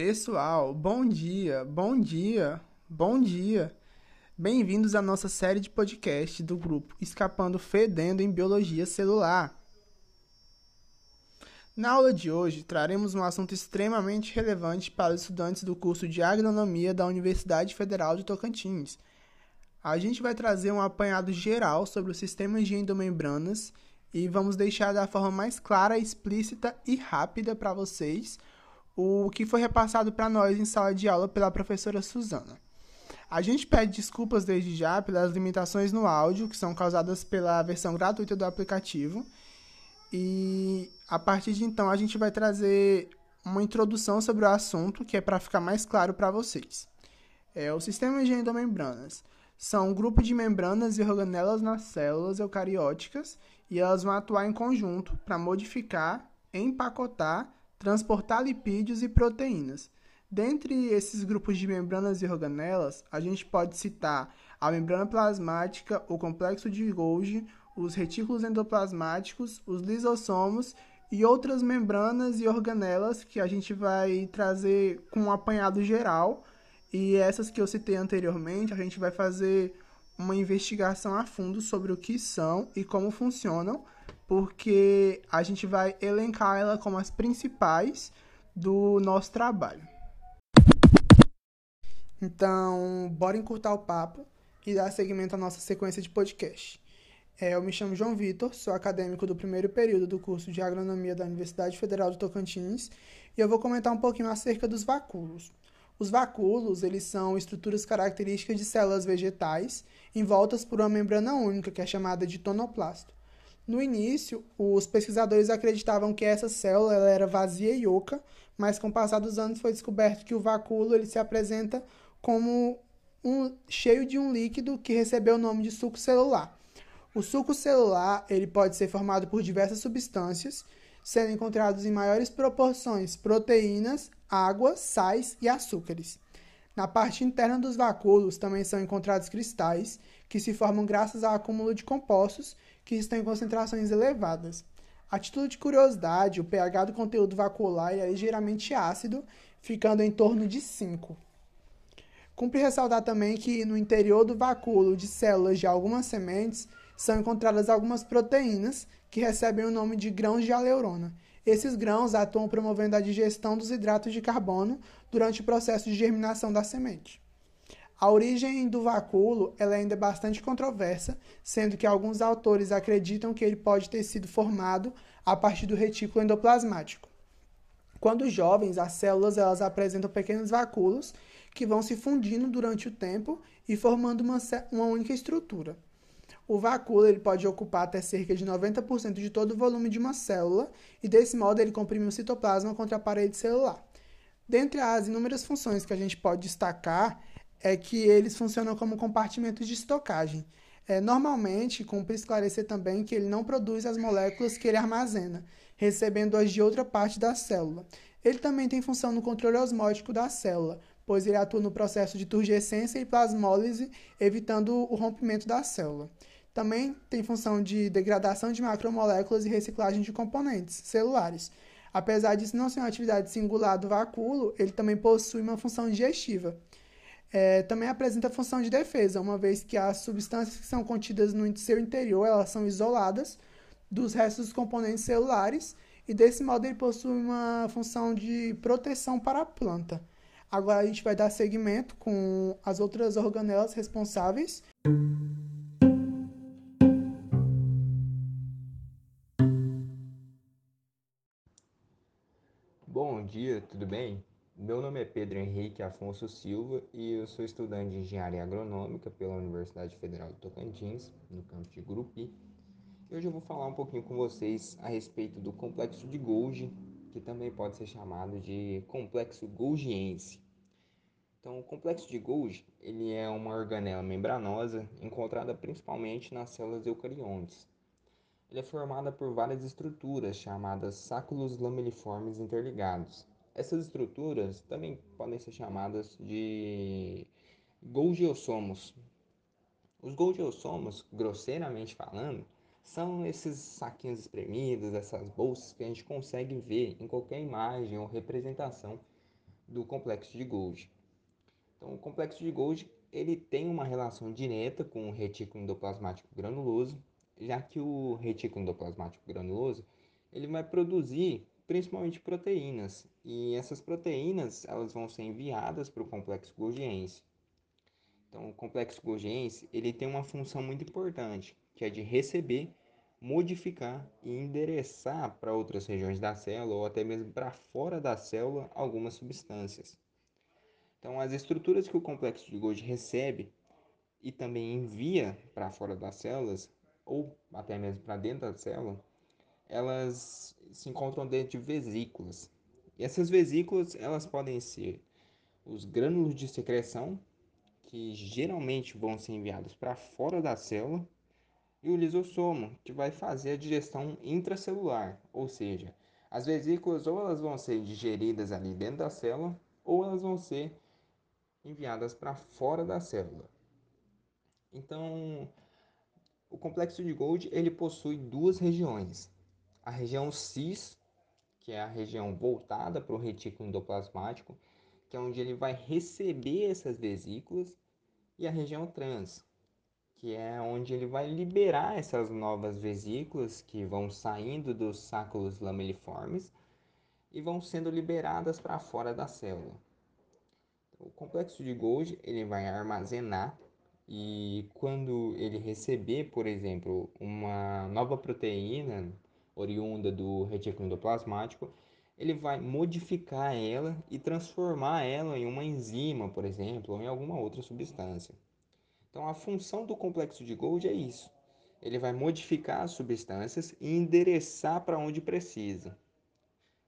Pessoal, bom dia, bom dia, bom dia. Bem-vindos à nossa série de podcast do grupo Escapando Fedendo em Biologia Celular. Na aula de hoje, traremos um assunto extremamente relevante para os estudantes do curso de Agronomia da Universidade Federal de Tocantins. A gente vai trazer um apanhado geral sobre os sistemas de endomembranas e vamos deixar da forma mais clara, explícita e rápida para vocês o que foi repassado para nós em sala de aula pela professora Suzana. A gente pede desculpas desde já pelas limitações no áudio que são causadas pela versão gratuita do aplicativo. E a partir de então a gente vai trazer uma introdução sobre o assunto que é para ficar mais claro para vocês. É, o sistema de endomembranas são um grupo de membranas e organelas nas células eucarióticas e elas vão atuar em conjunto para modificar, empacotar transportar lipídios e proteínas. Dentre esses grupos de membranas e organelas, a gente pode citar a membrana plasmática, o complexo de Golgi, os retículos endoplasmáticos, os lisossomos e outras membranas e organelas que a gente vai trazer com um apanhado geral. E essas que eu citei anteriormente, a gente vai fazer uma investigação a fundo sobre o que são e como funcionam porque a gente vai elencar ela como as principais do nosso trabalho. Então, bora encurtar o papo e dar seguimento à nossa sequência de podcast. É, eu me chamo João Vitor, sou acadêmico do primeiro período do curso de Agronomia da Universidade Federal de Tocantins e eu vou comentar um pouquinho acerca dos vacúolos. Os vacúolos, eles são estruturas características de células vegetais envoltas por uma membrana única, que é chamada de tonoplasto. No início, os pesquisadores acreditavam que essa célula era vazia e oca, mas com o passar dos anos foi descoberto que o vacúolo ele se apresenta como um, cheio de um líquido que recebeu o nome de suco celular. O suco celular ele pode ser formado por diversas substâncias, sendo encontrados em maiores proporções proteínas, água, sais e açúcares. Na parte interna dos vacúolos também são encontrados cristais, que se formam graças ao acúmulo de compostos que estão em concentrações elevadas. A título de curiosidade, o pH do conteúdo vacuolar é ligeiramente ácido, ficando em torno de 5. Cumpre ressaltar também que no interior do vacúolo de células de algumas sementes são encontradas algumas proteínas que recebem o nome de grãos de aleurona. Esses grãos atuam promovendo a digestão dos hidratos de carbono durante o processo de germinação da semente. A origem do vacúolo ela ainda é bastante controversa, sendo que alguns autores acreditam que ele pode ter sido formado a partir do retículo endoplasmático. Quando jovens, as células elas apresentam pequenos vacúolos que vão se fundindo durante o tempo e formando uma, uma única estrutura. O vacúolo ele pode ocupar até cerca de 90% de todo o volume de uma célula e desse modo ele comprime o citoplasma contra a parede celular. Dentre as inúmeras funções que a gente pode destacar é que eles funcionam como compartimentos de estocagem. É, normalmente, cumpre esclarecer também que ele não produz as moléculas que ele armazena, recebendo-as de outra parte da célula. Ele também tem função no controle osmótico da célula, pois ele atua no processo de turgescência e plasmólise, evitando o rompimento da célula. Também tem função de degradação de macromoléculas e reciclagem de componentes celulares. Apesar disso não ser uma atividade singular do vacúolo, ele também possui uma função digestiva é, também apresenta função de defesa, uma vez que as substâncias que são contidas no seu interior elas são isoladas dos restos dos componentes celulares e desse modo ele possui uma função de proteção para a planta. Agora a gente vai dar seguimento com as outras organelas responsáveis. Bom dia, tudo bem? Meu nome é Pedro Henrique Afonso Silva e eu sou estudante de Engenharia Agronômica pela Universidade Federal de Tocantins, no campus de Grupi. E hoje eu vou falar um pouquinho com vocês a respeito do complexo de Golgi, que também pode ser chamado de complexo golgiense. Então, o complexo de Golgi ele é uma organela membranosa encontrada principalmente nas células eucariontes. Ele é formada por várias estruturas chamadas sáculos lameliformes interligados, essas estruturas também podem ser chamadas de golgiossomos. Os golgiossomos, grosseiramente falando, são esses saquinhos espremidos, essas bolsas que a gente consegue ver em qualquer imagem ou representação do complexo de Golgi. Então, o complexo de Golgi ele tem uma relação direta com o retículo endoplasmático granuloso, já que o retículo endoplasmático granuloso ele vai produzir principalmente proteínas, e essas proteínas elas vão ser enviadas para o complexo golgiense. Então, o complexo golgiense ele tem uma função muito importante, que é de receber, modificar e endereçar para outras regiões da célula ou até mesmo para fora da célula algumas substâncias. Então, as estruturas que o complexo de Golgi recebe e também envia para fora das células, ou até mesmo para dentro da célula, elas se encontram dentro de vesículas. E essas vesículas, elas podem ser os grânulos de secreção, que geralmente vão ser enviados para fora da célula, e o lisossomo, que vai fazer a digestão intracelular, ou seja, as vesículas ou elas vão ser digeridas ali dentro da célula, ou elas vão ser enviadas para fora da célula. Então, o complexo de Golgi ele possui duas regiões. A região cis, que é a região voltada para o retículo endoplasmático, que é onde ele vai receber essas vesículas, e a região trans, que é onde ele vai liberar essas novas vesículas que vão saindo dos sáculos lameliformes e vão sendo liberadas para fora da célula. O complexo de Golgi ele vai armazenar e quando ele receber, por exemplo, uma nova proteína oriunda do retículo endoplasmático, ele vai modificar ela e transformar ela em uma enzima, por exemplo, ou em alguma outra substância. Então, a função do complexo de Golgi é isso. Ele vai modificar as substâncias e endereçar para onde precisa.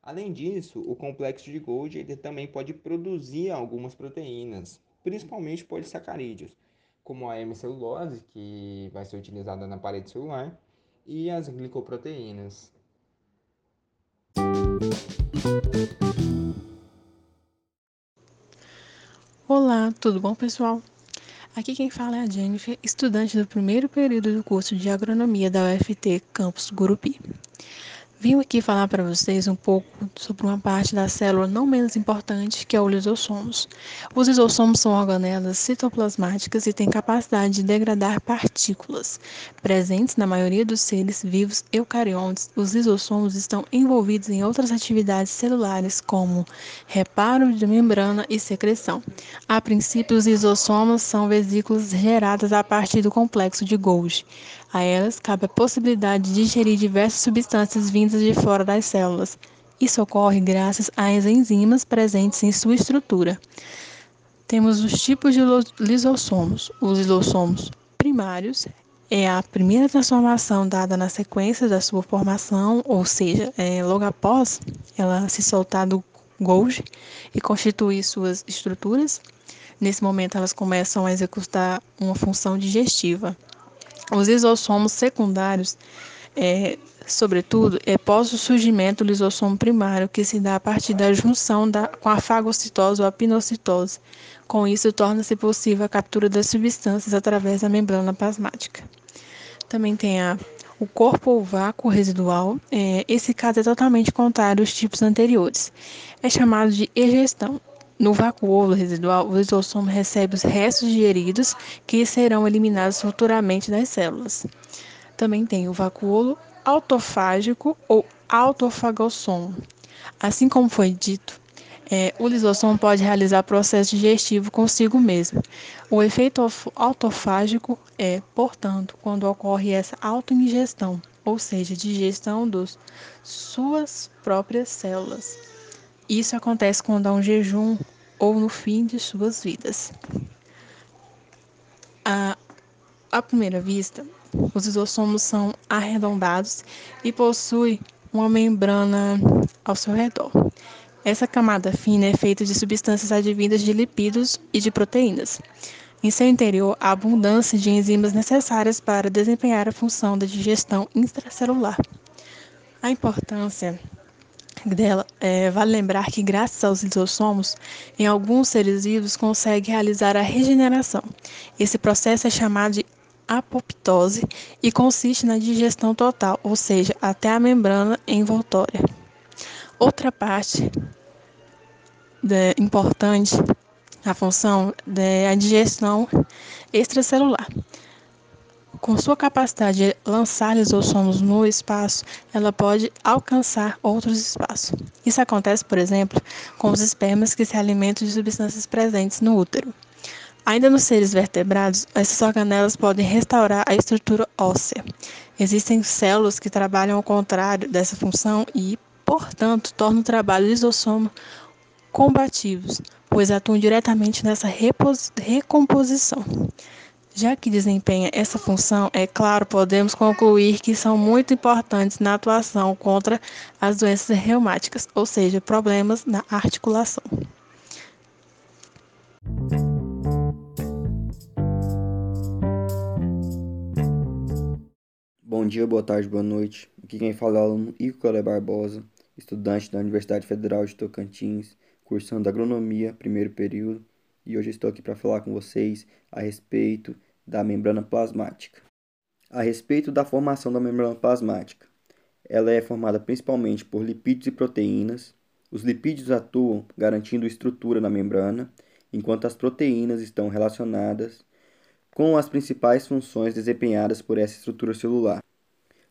Além disso, o complexo de Golgi ele também pode produzir algumas proteínas, principalmente polissacarídeos, como a hemicelulose, que vai ser utilizada na parede celular, e as glicoproteínas. Olá, tudo bom, pessoal? Aqui quem fala é a Jennifer, estudante do primeiro período do curso de Agronomia da UFT Campus Gurupi. Vim aqui falar para vocês um pouco sobre uma parte da célula não menos importante, que é o lisossomos. Os lisossomos são organelas citoplasmáticas e têm capacidade de degradar partículas. Presentes na maioria dos seres vivos eucariontes, os lisossomos estão envolvidos em outras atividades celulares, como reparo de membrana e secreção. A princípio, os lisossomos são vesículas geradas a partir do complexo de Golgi. A elas cabe a possibilidade de digerir diversas substâncias vindas de fora das células. Isso ocorre graças às enzimas presentes em sua estrutura. Temos os tipos de lisossomos. Os lisossomos primários é a primeira transformação dada na sequência da sua formação, ou seja, é, logo após ela se soltar do Golgi e constituir suas estruturas. Nesse momento, elas começam a executar uma função digestiva. Os lisossomos secundários, é, sobretudo, é pós o surgimento do lisossomo primário, que se dá a partir da junção da, com a fagocitose ou a pinocitose. Com isso, torna-se possível a captura das substâncias através da membrana plasmática. Também tem a, o corpo ou vácuo residual. É, esse caso é totalmente contrário aos tipos anteriores. É chamado de egestão. No vacuolo residual, o lisossomo recebe os restos digeridos que serão eliminados futuramente das células. Também tem o vacuolo autofágico ou autofagossomo. Assim como foi dito, é, o lisossomo pode realizar processo digestivo consigo mesmo. O efeito autofágico é, portanto, quando ocorre essa autoingestão, ou seja, digestão das suas próprias células. Isso acontece quando há um jejum ou no fim de suas vidas. À, à primeira vista, os lisossomos são arredondados e possuem uma membrana ao seu redor. Essa camada fina é feita de substâncias advindas de lipídios e de proteínas. Em seu interior, há abundância de enzimas necessárias para desempenhar a função da digestão intracelular. A importância dela, é, vale lembrar que, graças aos lisossomos, em alguns seres vivos consegue realizar a regeneração. Esse processo é chamado de apoptose e consiste na digestão total, ou seja, até a membrana envoltória. Outra parte de, importante a função da digestão extracelular. Com sua capacidade de lançar lisossomos no espaço, ela pode alcançar outros espaços. Isso acontece, por exemplo, com os espermas que se alimentam de substâncias presentes no útero. Ainda nos seres vertebrados, essas organelas podem restaurar a estrutura óssea. Existem células que trabalham ao contrário dessa função e, portanto, tornam o trabalho lisossomo combativos, pois atuam diretamente nessa recomposição. Já que desempenha essa função, é claro, podemos concluir que são muito importantes na atuação contra as doenças reumáticas, ou seja, problemas na articulação. Bom dia, boa tarde, boa noite. Aqui quem fala é o aluno Barbosa, estudante da Universidade Federal de Tocantins, cursando agronomia, primeiro período, e hoje estou aqui para falar com vocês a respeito da membrana plasmática. A respeito da formação da membrana plasmática, ela é formada principalmente por lipídios e proteínas. Os lipídios atuam garantindo estrutura na membrana, enquanto as proteínas estão relacionadas com as principais funções desempenhadas por essa estrutura celular.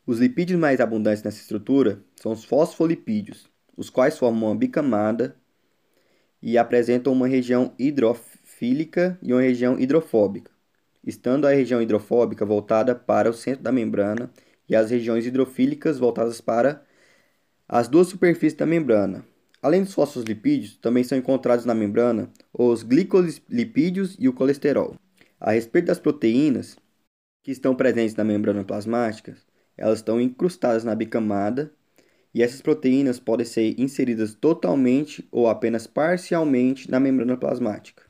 Os lipídios mais abundantes nessa estrutura são os fosfolipídios, os quais formam uma bicamada e apresentam uma região hidrofílica e uma região hidrofóbica, estando a região hidrofóbica voltada para o centro da membrana e as regiões hidrofílicas voltadas para as duas superfícies da membrana. Além dos fosfolipídios, também são encontrados na membrana os glicolipídios e o colesterol. A respeito das proteínas que estão presentes na membrana plasmática, elas estão incrustadas na bicamada e essas proteínas podem ser inseridas totalmente ou apenas parcialmente na membrana plasmática.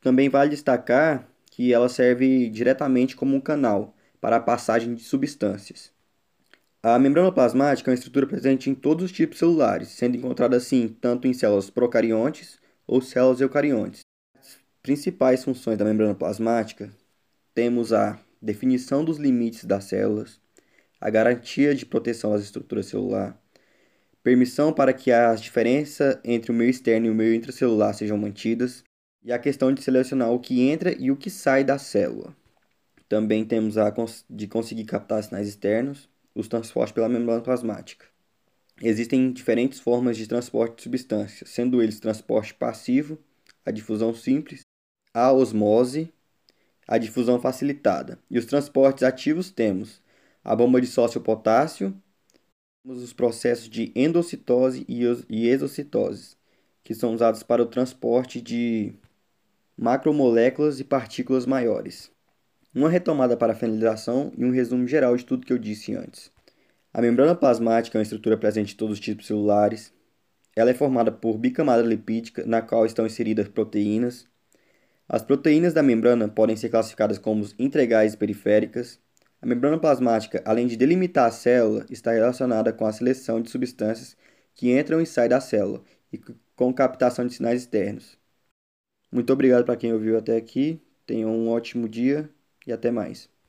Também vale destacar que ela serve diretamente como um canal para a passagem de substâncias. A membrana plasmática é uma estrutura presente em todos os tipos celulares, sendo encontrada assim tanto em células procariontes ou células eucariontes. As principais funções da membrana plasmática temos a definição dos limites das células, a garantia de proteção às estruturas celulares, permissão para que as diferenças entre o meio externo e o meio intracelular sejam mantidas, e a questão de selecionar o que entra e o que sai da célula. Também temos a de conseguir captar sinais externos, os transportes pela membrana plasmática. Existem diferentes formas de transporte de substâncias, sendo eles transporte passivo, a difusão simples, a osmose, a difusão facilitada. E os transportes ativos temos a bomba de sócio potássio, temos os processos de endocitose e exocitose, que são usados para o transporte de macromoléculas e partículas maiores. Uma retomada para a finalização e um resumo geral de tudo que eu disse antes. A membrana plasmática é uma estrutura presente em todos os tipos celulares. Ela é formada por bicamada lipídica, na qual estão inseridas proteínas. As proteínas da membrana podem ser classificadas como integrais e periféricas, a membrana plasmática, além de delimitar a célula, está relacionada com a seleção de substâncias que entram e saem da célula e com captação de sinais externos. Muito obrigado para quem ouviu até aqui. Tenham um ótimo dia e até mais.